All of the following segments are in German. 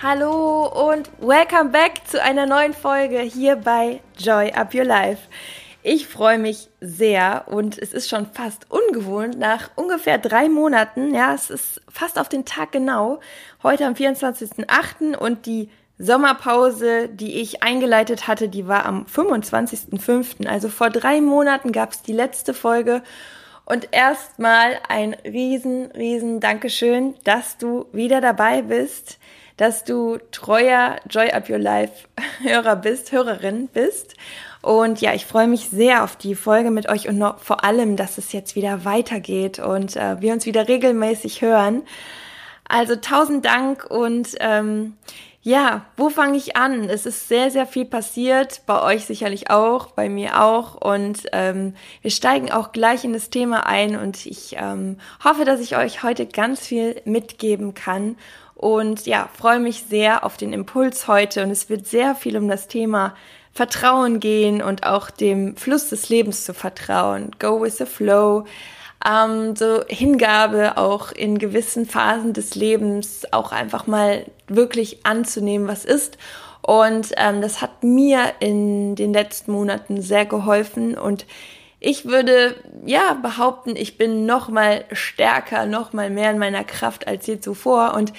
Hallo und welcome back zu einer neuen Folge hier bei Joy Up Your Life. Ich freue mich sehr und es ist schon fast ungewohnt nach ungefähr drei Monaten. Ja, es ist fast auf den Tag genau. Heute am 24.08. und die Sommerpause, die ich eingeleitet hatte, die war am 25.05. Also vor drei Monaten gab es die letzte Folge. Und erstmal ein riesen, riesen Dankeschön, dass du wieder dabei bist dass du treuer Joy Up Your Life Hörer bist, Hörerin bist. Und ja, ich freue mich sehr auf die Folge mit euch und vor allem, dass es jetzt wieder weitergeht und äh, wir uns wieder regelmäßig hören. Also tausend Dank und ähm, ja, wo fange ich an? Es ist sehr, sehr viel passiert, bei euch sicherlich auch, bei mir auch. Und ähm, wir steigen auch gleich in das Thema ein und ich ähm, hoffe, dass ich euch heute ganz viel mitgeben kann und ja, freue mich sehr auf den Impuls heute und es wird sehr viel um das Thema Vertrauen gehen und auch dem Fluss des Lebens zu vertrauen. Go with the flow. Ähm, so Hingabe auch in gewissen Phasen des Lebens auch einfach mal wirklich anzunehmen, was ist. Und ähm, das hat mir in den letzten Monaten sehr geholfen und ich würde ja behaupten, ich bin noch mal stärker, noch mal mehr in meiner Kraft als je zuvor und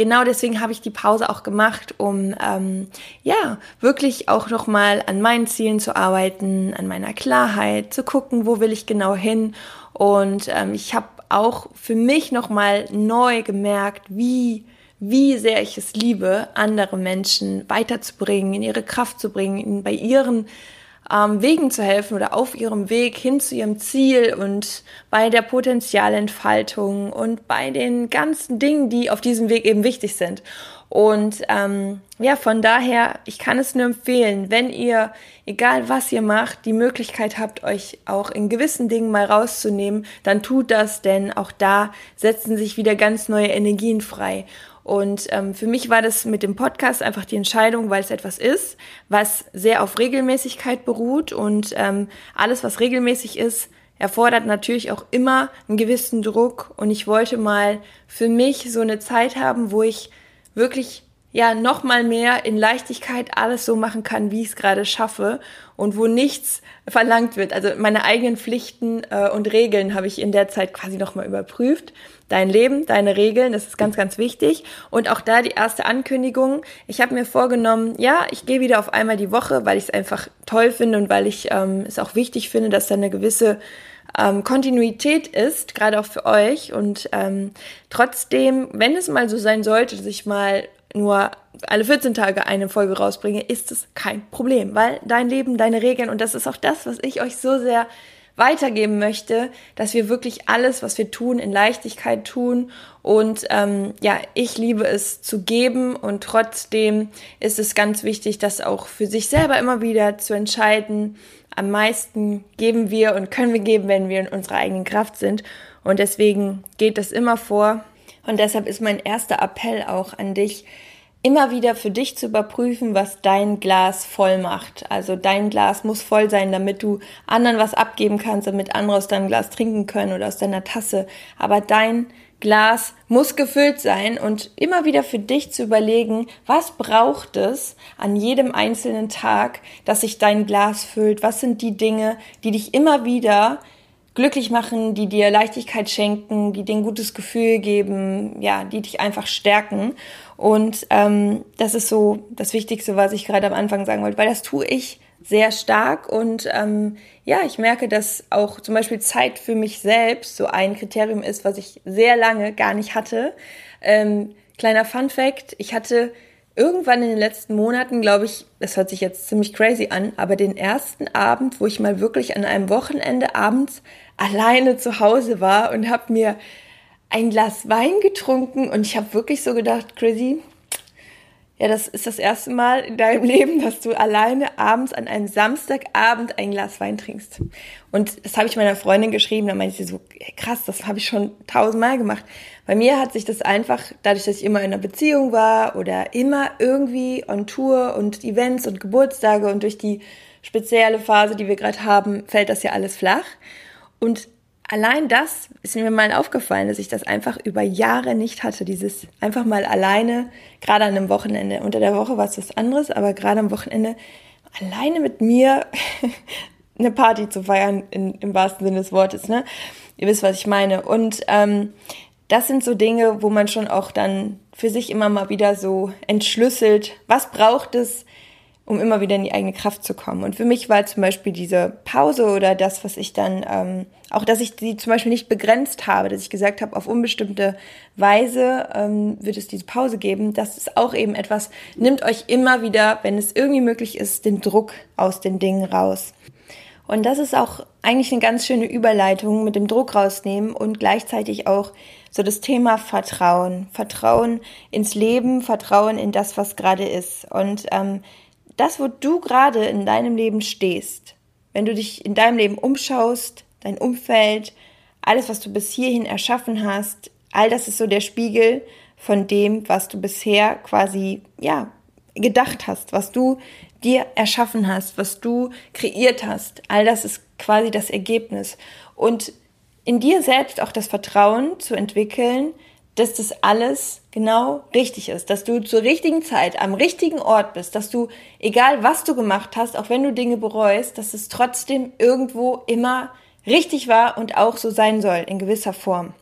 genau deswegen habe ich die Pause auch gemacht, um ähm, ja wirklich auch noch mal an meinen Zielen zu arbeiten, an meiner Klarheit, zu gucken, wo will ich genau hin. Und ähm, ich habe auch für mich noch mal neu gemerkt, wie wie sehr ich es liebe, andere Menschen weiterzubringen, in ihre Kraft zu bringen, bei ihren ähm, Wegen zu helfen oder auf ihrem Weg hin zu ihrem Ziel und bei der Potenzialentfaltung und bei den ganzen Dingen, die auf diesem Weg eben wichtig sind. Und ähm, ja, von daher, ich kann es nur empfehlen, wenn ihr, egal was ihr macht, die Möglichkeit habt, euch auch in gewissen Dingen mal rauszunehmen, dann tut das, denn auch da setzen sich wieder ganz neue Energien frei. Und ähm, für mich war das mit dem Podcast einfach die Entscheidung, weil es etwas ist, was sehr auf Regelmäßigkeit beruht und ähm, alles, was regelmäßig ist, erfordert natürlich auch immer einen gewissen Druck. Und ich wollte mal für mich so eine Zeit haben, wo ich wirklich ja noch mal mehr in Leichtigkeit alles so machen kann, wie ich es gerade schaffe und wo nichts verlangt wird. Also meine eigenen Pflichten äh, und Regeln habe ich in der Zeit quasi noch mal überprüft. Dein Leben, deine Regeln, das ist ganz, ganz wichtig. Und auch da die erste Ankündigung. Ich habe mir vorgenommen, ja, ich gehe wieder auf einmal die Woche, weil ich es einfach toll finde und weil ich ähm, es auch wichtig finde, dass da eine gewisse ähm, Kontinuität ist, gerade auch für euch. Und ähm, trotzdem, wenn es mal so sein sollte, dass ich mal nur alle 14 Tage eine Folge rausbringe, ist es kein Problem, weil dein Leben, deine Regeln und das ist auch das, was ich euch so sehr weitergeben möchte, dass wir wirklich alles, was wir tun, in Leichtigkeit tun. Und ähm, ja, ich liebe es zu geben und trotzdem ist es ganz wichtig, das auch für sich selber immer wieder zu entscheiden. Am meisten geben wir und können wir geben, wenn wir in unserer eigenen Kraft sind. Und deswegen geht das immer vor. Und deshalb ist mein erster Appell auch an dich, immer wieder für dich zu überprüfen, was dein Glas voll macht. Also dein Glas muss voll sein, damit du anderen was abgeben kannst, damit andere aus deinem Glas trinken können oder aus deiner Tasse. Aber dein Glas muss gefüllt sein und immer wieder für dich zu überlegen, was braucht es an jedem einzelnen Tag, dass sich dein Glas füllt? Was sind die Dinge, die dich immer wieder glücklich machen, die dir Leichtigkeit schenken, die dir ein gutes Gefühl geben, ja, die dich einfach stärken. Und ähm, das ist so das Wichtigste, was ich gerade am Anfang sagen wollte, weil das tue ich sehr stark und ähm, ja, ich merke, dass auch zum Beispiel Zeit für mich selbst so ein Kriterium ist, was ich sehr lange gar nicht hatte. Ähm, kleiner Fun Fact, ich hatte irgendwann in den letzten Monaten, glaube ich, das hört sich jetzt ziemlich crazy an, aber den ersten Abend, wo ich mal wirklich an einem Wochenende abends alleine zu Hause war und habe mir ein Glas Wein getrunken und ich habe wirklich so gedacht, crazy, ja, das ist das erste Mal in deinem Leben, dass du alleine abends an einem Samstagabend ein Glas Wein trinkst. Und das habe ich meiner Freundin geschrieben, da meinte sie so, krass, das habe ich schon tausendmal gemacht. Bei mir hat sich das einfach, dadurch, dass ich immer in einer Beziehung war oder immer irgendwie on Tour und Events und Geburtstage und durch die spezielle Phase, die wir gerade haben, fällt das ja alles flach. Und allein das ist mir mal aufgefallen, dass ich das einfach über Jahre nicht hatte. Dieses einfach mal alleine, gerade an einem Wochenende. Unter der Woche war es was anderes, aber gerade am Wochenende alleine mit mir eine Party zu feiern, in, im wahrsten Sinne des Wortes. Ne? Ihr wisst, was ich meine. Und ähm, das sind so Dinge, wo man schon auch dann für sich immer mal wieder so entschlüsselt, was braucht es, um immer wieder in die eigene Kraft zu kommen. Und für mich war zum Beispiel diese Pause oder das, was ich dann, ähm, auch dass ich die zum Beispiel nicht begrenzt habe, dass ich gesagt habe, auf unbestimmte Weise ähm, wird es diese Pause geben. Das ist auch eben etwas, nimmt euch immer wieder, wenn es irgendwie möglich ist, den Druck aus den Dingen raus. Und das ist auch eigentlich eine ganz schöne Überleitung mit dem Druck rausnehmen und gleichzeitig auch so das Thema Vertrauen. Vertrauen ins Leben, Vertrauen in das, was gerade ist. Und ähm, das, wo du gerade in deinem Leben stehst, wenn du dich in deinem Leben umschaust, dein Umfeld, alles, was du bis hierhin erschaffen hast, all das ist so der Spiegel von dem, was du bisher quasi, ja, gedacht hast, was du dir erschaffen hast, was du kreiert hast. All das ist quasi das Ergebnis. Und in dir selbst auch das Vertrauen zu entwickeln, dass das alles genau richtig ist, dass du zur richtigen Zeit am richtigen Ort bist, dass du, egal was du gemacht hast, auch wenn du Dinge bereust, dass es trotzdem irgendwo immer richtig war und auch so sein soll, in gewisser Form.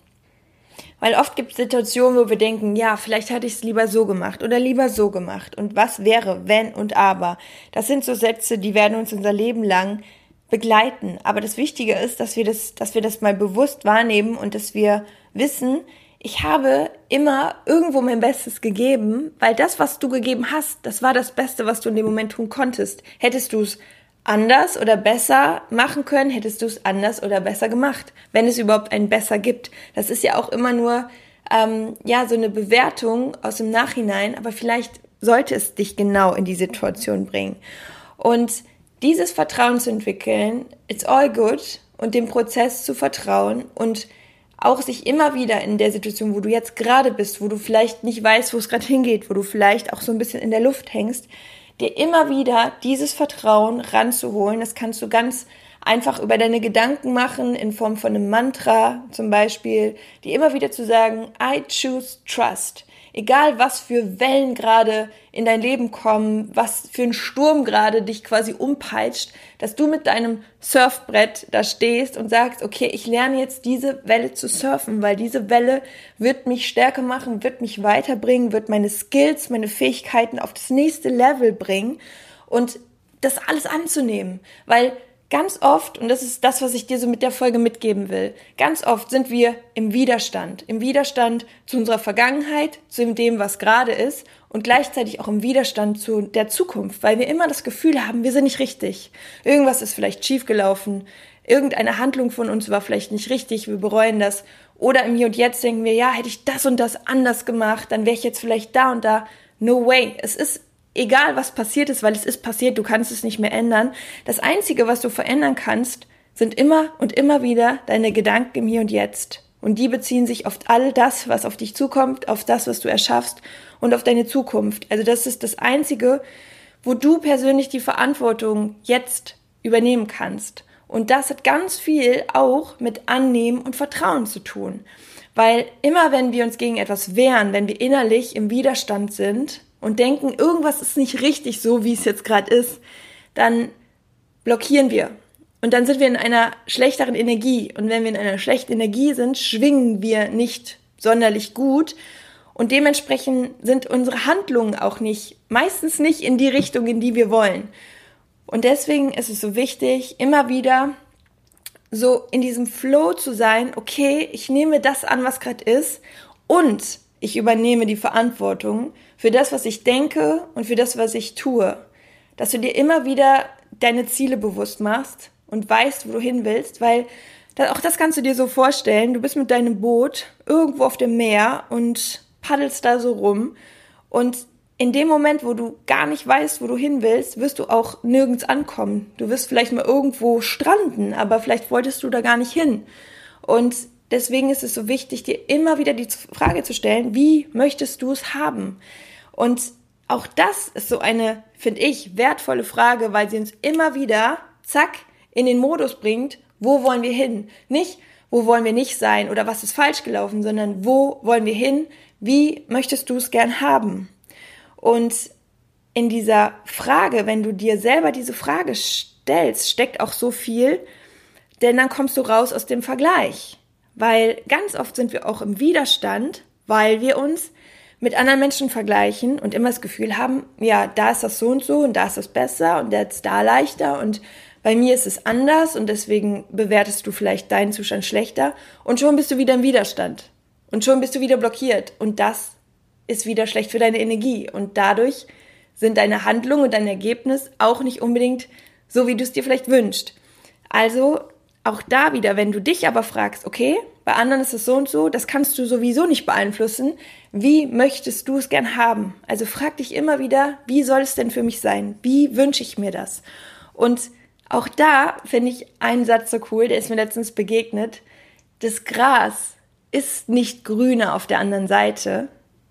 Weil oft gibt es Situationen, wo wir denken, ja, vielleicht hätte ich es lieber so gemacht oder lieber so gemacht. Und was wäre, wenn und aber? Das sind so Sätze, die werden uns unser Leben lang begleiten. Aber das Wichtige ist, dass wir das, dass wir das mal bewusst wahrnehmen und dass wir wissen, ich habe immer irgendwo mein Bestes gegeben, weil das, was du gegeben hast, das war das Beste, was du in dem Moment tun konntest. Hättest du es anders oder besser machen können, hättest du es anders oder besser gemacht, wenn es überhaupt ein besser gibt. Das ist ja auch immer nur ähm, ja so eine Bewertung aus dem Nachhinein, aber vielleicht sollte es dich genau in die Situation bringen. Und dieses Vertrauen zu entwickeln, it's all good und dem Prozess zu vertrauen und auch sich immer wieder in der Situation, wo du jetzt gerade bist, wo du vielleicht nicht weißt, wo es gerade hingeht, wo du vielleicht auch so ein bisschen in der Luft hängst, dir immer wieder dieses Vertrauen ranzuholen. Das kannst du ganz einfach über deine Gedanken machen, in Form von einem Mantra zum Beispiel, dir immer wieder zu sagen, I choose trust egal was für Wellen gerade in dein Leben kommen, was für ein Sturm gerade dich quasi umpeitscht, dass du mit deinem Surfbrett da stehst und sagst, okay, ich lerne jetzt diese Welle zu surfen, weil diese Welle wird mich stärker machen, wird mich weiterbringen, wird meine Skills, meine Fähigkeiten auf das nächste Level bringen und das alles anzunehmen, weil Ganz oft, und das ist das, was ich dir so mit der Folge mitgeben will, ganz oft sind wir im Widerstand. Im Widerstand zu unserer Vergangenheit, zu dem, was gerade ist und gleichzeitig auch im Widerstand zu der Zukunft, weil wir immer das Gefühl haben, wir sind nicht richtig. Irgendwas ist vielleicht schiefgelaufen, irgendeine Handlung von uns war vielleicht nicht richtig, wir bereuen das. Oder im Hier und Jetzt denken wir, ja, hätte ich das und das anders gemacht, dann wäre ich jetzt vielleicht da und da. No way. Es ist egal was passiert ist, weil es ist passiert, du kannst es nicht mehr ändern. Das Einzige, was du verändern kannst, sind immer und immer wieder deine Gedanken im Hier und Jetzt. Und die beziehen sich auf all das, was auf dich zukommt, auf das, was du erschaffst und auf deine Zukunft. Also das ist das Einzige, wo du persönlich die Verantwortung jetzt übernehmen kannst. Und das hat ganz viel auch mit Annehmen und Vertrauen zu tun. Weil immer wenn wir uns gegen etwas wehren, wenn wir innerlich im Widerstand sind, und denken, irgendwas ist nicht richtig so, wie es jetzt gerade ist, dann blockieren wir. Und dann sind wir in einer schlechteren Energie. Und wenn wir in einer schlechten Energie sind, schwingen wir nicht sonderlich gut. Und dementsprechend sind unsere Handlungen auch nicht, meistens nicht in die Richtung, in die wir wollen. Und deswegen ist es so wichtig, immer wieder so in diesem Flow zu sein, okay, ich nehme das an, was gerade ist und ich übernehme die Verantwortung für das, was ich denke und für das, was ich tue. Dass du dir immer wieder deine Ziele bewusst machst und weißt, wo du hin willst, weil auch das kannst du dir so vorstellen. Du bist mit deinem Boot irgendwo auf dem Meer und paddelst da so rum und in dem Moment, wo du gar nicht weißt, wo du hin willst, wirst du auch nirgends ankommen. Du wirst vielleicht mal irgendwo stranden, aber vielleicht wolltest du da gar nicht hin. Und deswegen ist es so wichtig, dir immer wieder die Frage zu stellen, wie möchtest du es haben? Und auch das ist so eine, finde ich, wertvolle Frage, weil sie uns immer wieder, zack, in den Modus bringt, wo wollen wir hin? Nicht, wo wollen wir nicht sein oder was ist falsch gelaufen, sondern wo wollen wir hin? Wie möchtest du es gern haben? Und in dieser Frage, wenn du dir selber diese Frage stellst, steckt auch so viel, denn dann kommst du raus aus dem Vergleich. Weil ganz oft sind wir auch im Widerstand, weil wir uns mit anderen Menschen vergleichen und immer das Gefühl haben, ja, da ist das so und so und da ist das besser und ist da leichter und bei mir ist es anders und deswegen bewertest du vielleicht deinen Zustand schlechter und schon bist du wieder im Widerstand und schon bist du wieder blockiert und das ist wieder schlecht für deine Energie und dadurch sind deine Handlungen und dein Ergebnis auch nicht unbedingt so, wie du es dir vielleicht wünschst. Also auch da wieder, wenn du dich aber fragst, okay, bei anderen ist es so und so, das kannst du sowieso nicht beeinflussen. Wie möchtest du es gern haben? Also frag dich immer wieder, wie soll es denn für mich sein? Wie wünsche ich mir das? Und auch da finde ich einen Satz so cool, der ist mir letztens begegnet. Das Gras ist nicht grüner auf der anderen Seite,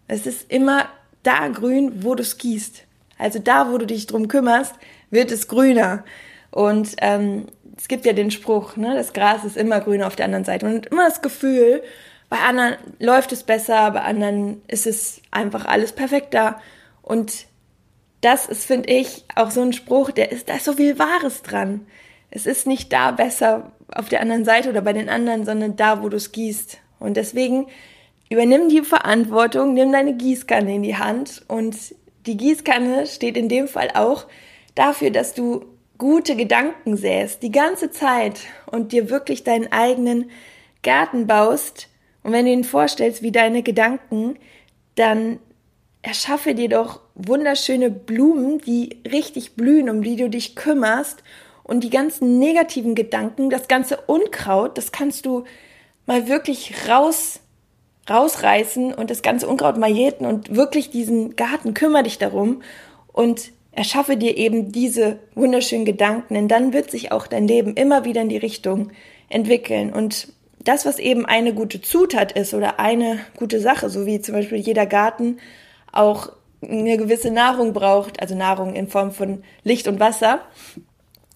es ist immer da grün, wo du es gießt. Also da, wo du dich drum kümmerst, wird es grüner. Und ähm, es gibt ja den Spruch, ne, das Gras ist immer grüner auf der anderen Seite. Und immer das Gefühl, bei anderen läuft es besser, bei anderen ist es einfach alles perfekter. Und das ist, finde ich, auch so ein Spruch, der ist, da ist so viel Wahres dran. Es ist nicht da besser auf der anderen Seite oder bei den anderen, sondern da, wo du es gießt. Und deswegen Übernimm die Verantwortung, nimm deine Gießkanne in die Hand und die Gießkanne steht in dem Fall auch dafür, dass du gute Gedanken säst, die ganze Zeit und dir wirklich deinen eigenen Garten baust. Und wenn du ihn vorstellst wie deine Gedanken, dann erschaffe dir doch wunderschöne Blumen, die richtig blühen, um die du dich kümmerst. Und die ganzen negativen Gedanken, das ganze Unkraut, das kannst du mal wirklich raus rausreißen und das ganze Unkraut majeten und wirklich diesen Garten, kümmere dich darum und erschaffe dir eben diese wunderschönen Gedanken, denn dann wird sich auch dein Leben immer wieder in die Richtung entwickeln und das, was eben eine gute Zutat ist oder eine gute Sache, so wie zum Beispiel jeder Garten auch eine gewisse Nahrung braucht, also Nahrung in Form von Licht und Wasser,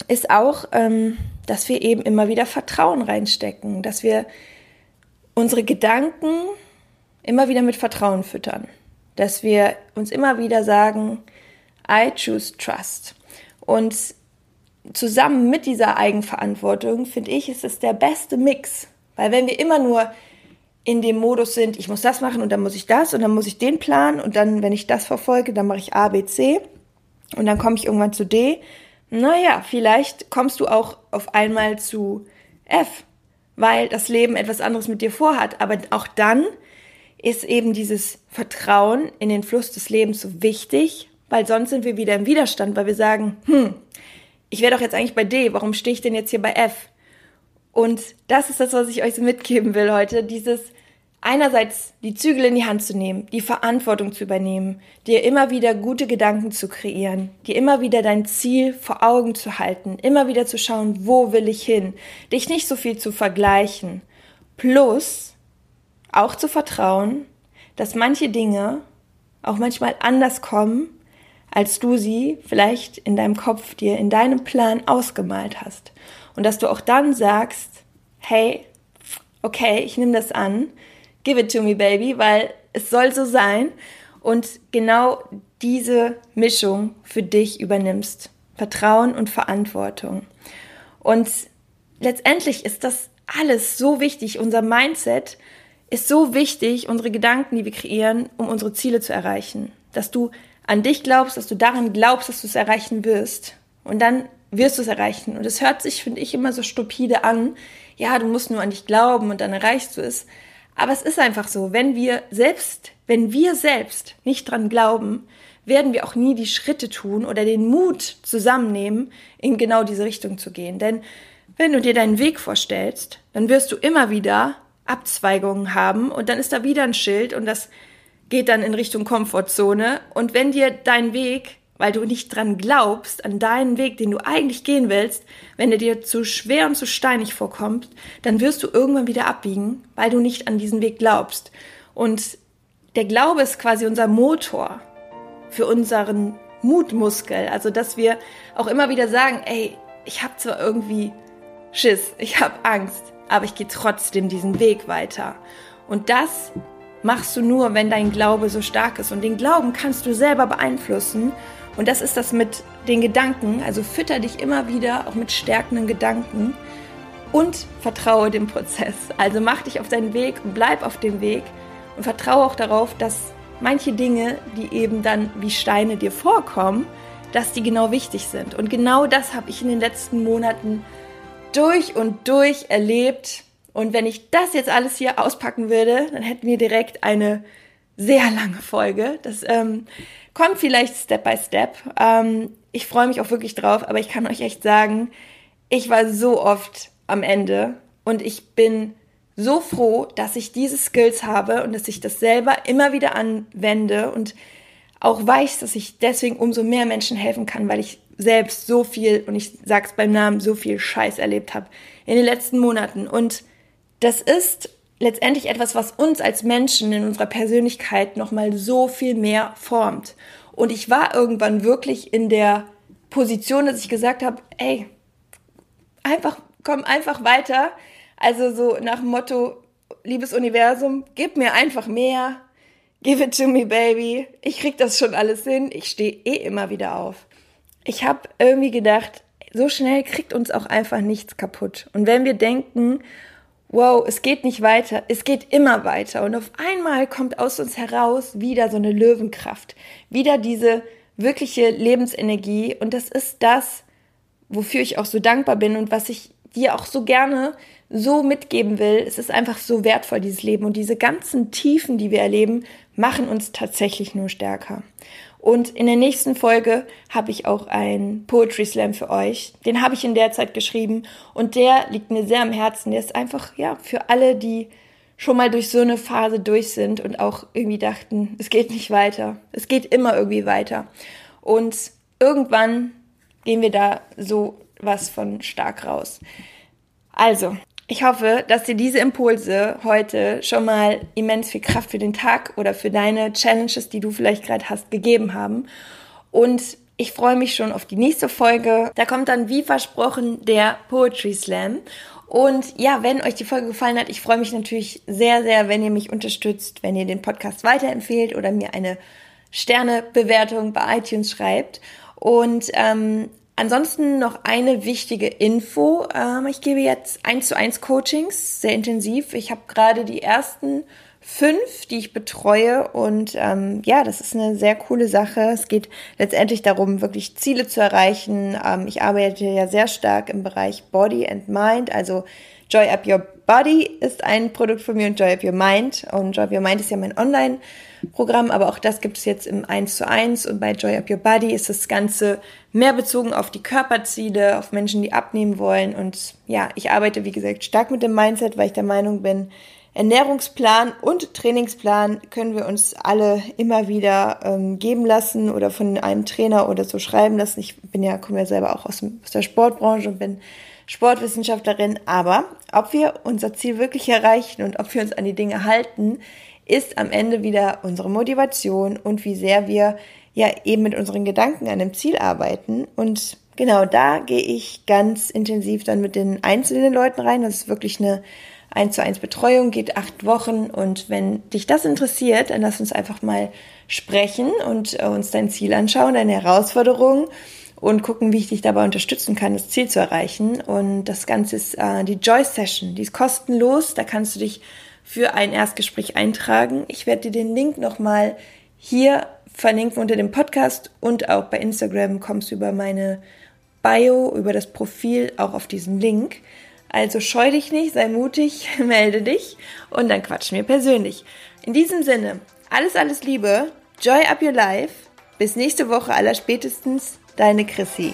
ist auch, ähm, dass wir eben immer wieder Vertrauen reinstecken, dass wir unsere Gedanken immer wieder mit Vertrauen füttern. Dass wir uns immer wieder sagen, I choose trust. Und zusammen mit dieser Eigenverantwortung, finde ich, ist es der beste Mix. Weil wenn wir immer nur in dem Modus sind, ich muss das machen und dann muss ich das und dann muss ich den planen und dann, wenn ich das verfolge, dann mache ich A, B, C und dann komme ich irgendwann zu D. Naja, vielleicht kommst du auch auf einmal zu F weil das Leben etwas anderes mit dir vorhat. Aber auch dann ist eben dieses Vertrauen in den Fluss des Lebens so wichtig, weil sonst sind wir wieder im Widerstand, weil wir sagen, hm, ich wäre doch jetzt eigentlich bei D, warum stehe ich denn jetzt hier bei F? Und das ist das, was ich euch so mitgeben will heute, dieses einerseits die Zügel in die Hand zu nehmen, die Verantwortung zu übernehmen, dir immer wieder gute Gedanken zu kreieren, dir immer wieder dein Ziel vor Augen zu halten, immer wieder zu schauen, wo will ich hin, dich nicht so viel zu vergleichen, plus auch zu vertrauen, dass manche Dinge auch manchmal anders kommen, als du sie vielleicht in deinem Kopf dir in deinem Plan ausgemalt hast. Und dass du auch dann sagst, hey, okay, ich nehme das an, give it to me, baby, weil es soll so sein und genau diese Mischung für dich übernimmst. Vertrauen und Verantwortung. Und letztendlich ist das alles so wichtig. Unser Mindset ist so wichtig, unsere Gedanken, die wir kreieren, um unsere Ziele zu erreichen. Dass du an dich glaubst, dass du daran glaubst, dass du es erreichen wirst. Und dann wirst du es erreichen. Und es hört sich, finde ich, immer so stupide an. Ja, du musst nur an dich glauben und dann erreichst du es. Aber es ist einfach so, wenn wir selbst, wenn wir selbst nicht dran glauben, werden wir auch nie die Schritte tun oder den Mut zusammennehmen, in genau diese Richtung zu gehen. Denn wenn du dir deinen Weg vorstellst, dann wirst du immer wieder Abzweigungen haben und dann ist da wieder ein Schild und das geht dann in Richtung Komfortzone. Und wenn dir dein Weg, weil du nicht dran glaubst, an deinen Weg, den du eigentlich gehen willst, wenn er dir zu schwer und zu steinig vorkommt, dann wirst du irgendwann wieder abbiegen, weil du nicht an diesen Weg glaubst. Und der Glaube ist quasi unser Motor für unseren Mutmuskel. Also, dass wir auch immer wieder sagen, ey, ich habe zwar irgendwie Schiss, ich habe Angst, aber ich gehe trotzdem diesen Weg weiter. Und das machst du nur, wenn dein Glaube so stark ist. Und den Glauben kannst du selber beeinflussen. Und das ist das mit den Gedanken. Also fütter dich immer wieder auch mit stärkenden Gedanken und vertraue dem Prozess. Also mach dich auf deinen Weg und bleib auf dem Weg und vertraue auch darauf, dass manche Dinge, die eben dann wie Steine dir vorkommen, dass die genau wichtig sind. Und genau das habe ich in den letzten Monaten durch und durch erlebt und wenn ich das jetzt alles hier auspacken würde, dann hätten wir direkt eine sehr lange Folge. Das ähm, kommt vielleicht Step by Step. Ähm, ich freue mich auch wirklich drauf, aber ich kann euch echt sagen, ich war so oft am Ende und ich bin so froh, dass ich diese Skills habe und dass ich das selber immer wieder anwende und auch weiß, dass ich deswegen umso mehr Menschen helfen kann, weil ich selbst so viel, und ich sag's beim Namen, so viel Scheiß erlebt habe in den letzten Monaten. Und das ist letztendlich etwas, was uns als Menschen in unserer Persönlichkeit nochmal so viel mehr formt. Und ich war irgendwann wirklich in der Position, dass ich gesagt habe, ey, einfach, komm einfach weiter. Also so nach dem Motto, liebes Universum, gib mir einfach mehr. Give it to me, baby. Ich krieg das schon alles hin. Ich stehe eh immer wieder auf. Ich habe irgendwie gedacht, so schnell kriegt uns auch einfach nichts kaputt. Und wenn wir denken, wow, es geht nicht weiter, es geht immer weiter. Und auf einmal kommt aus uns heraus wieder so eine Löwenkraft, wieder diese wirkliche Lebensenergie. Und das ist das, wofür ich auch so dankbar bin und was ich dir auch so gerne so mitgeben will. Es ist einfach so wertvoll, dieses Leben. Und diese ganzen Tiefen, die wir erleben, machen uns tatsächlich nur stärker. Und in der nächsten Folge habe ich auch einen Poetry Slam für euch. Den habe ich in der Zeit geschrieben und der liegt mir sehr am Herzen. Der ist einfach, ja, für alle, die schon mal durch so eine Phase durch sind und auch irgendwie dachten, es geht nicht weiter. Es geht immer irgendwie weiter. Und irgendwann gehen wir da so was von stark raus. Also, ich hoffe, dass dir diese Impulse heute schon mal immens viel Kraft für den Tag oder für deine Challenges, die du vielleicht gerade hast, gegeben haben. Und ich freue mich schon auf die nächste Folge. Da kommt dann wie versprochen der Poetry Slam. Und ja, wenn euch die Folge gefallen hat, ich freue mich natürlich sehr, sehr, wenn ihr mich unterstützt, wenn ihr den Podcast weiterempfehlt oder mir eine Sternebewertung bei iTunes schreibt. Und ähm, Ansonsten noch eine wichtige Info. Ähm, ich gebe jetzt eins zu eins Coachings, sehr intensiv. Ich habe gerade die ersten fünf, die ich betreue. Und ähm, ja, das ist eine sehr coole Sache. Es geht letztendlich darum, wirklich Ziele zu erreichen. Ähm, ich arbeite ja sehr stark im Bereich Body and Mind. Also Joy Up Your Body ist ein Produkt von mir und Joy Up Your Mind. Und Joy Up Your Mind ist ja mein Online- Programm, aber auch das gibt es jetzt im 1 zu 1 und bei Joy Up Your Body ist das Ganze mehr bezogen auf die Körperziele, auf Menschen, die abnehmen wollen. Und ja, ich arbeite wie gesagt stark mit dem Mindset, weil ich der Meinung bin, Ernährungsplan und Trainingsplan können wir uns alle immer wieder ähm, geben lassen oder von einem Trainer oder so schreiben lassen. Ich bin ja, komme ja selber auch aus, aus der Sportbranche und bin Sportwissenschaftlerin, aber ob wir unser Ziel wirklich erreichen und ob wir uns an die Dinge halten, ist am Ende wieder unsere Motivation und wie sehr wir ja eben mit unseren Gedanken an dem Ziel arbeiten. Und genau da gehe ich ganz intensiv dann mit den einzelnen Leuten rein. Das ist wirklich eine 1 zu 1 Betreuung, geht acht Wochen. Und wenn dich das interessiert, dann lass uns einfach mal sprechen und äh, uns dein Ziel anschauen, deine Herausforderungen und gucken, wie ich dich dabei unterstützen kann, das Ziel zu erreichen. Und das Ganze ist äh, die Joy Session. Die ist kostenlos. Da kannst du dich für ein Erstgespräch eintragen. Ich werde dir den Link nochmal hier verlinken unter dem Podcast und auch bei Instagram kommst du über meine Bio, über das Profil auch auf diesen Link. Also scheu dich nicht, sei mutig, melde dich und dann quatschen wir persönlich. In diesem Sinne, alles, alles Liebe, Joy up your life. Bis nächste Woche aller spätestens, deine Chrissy.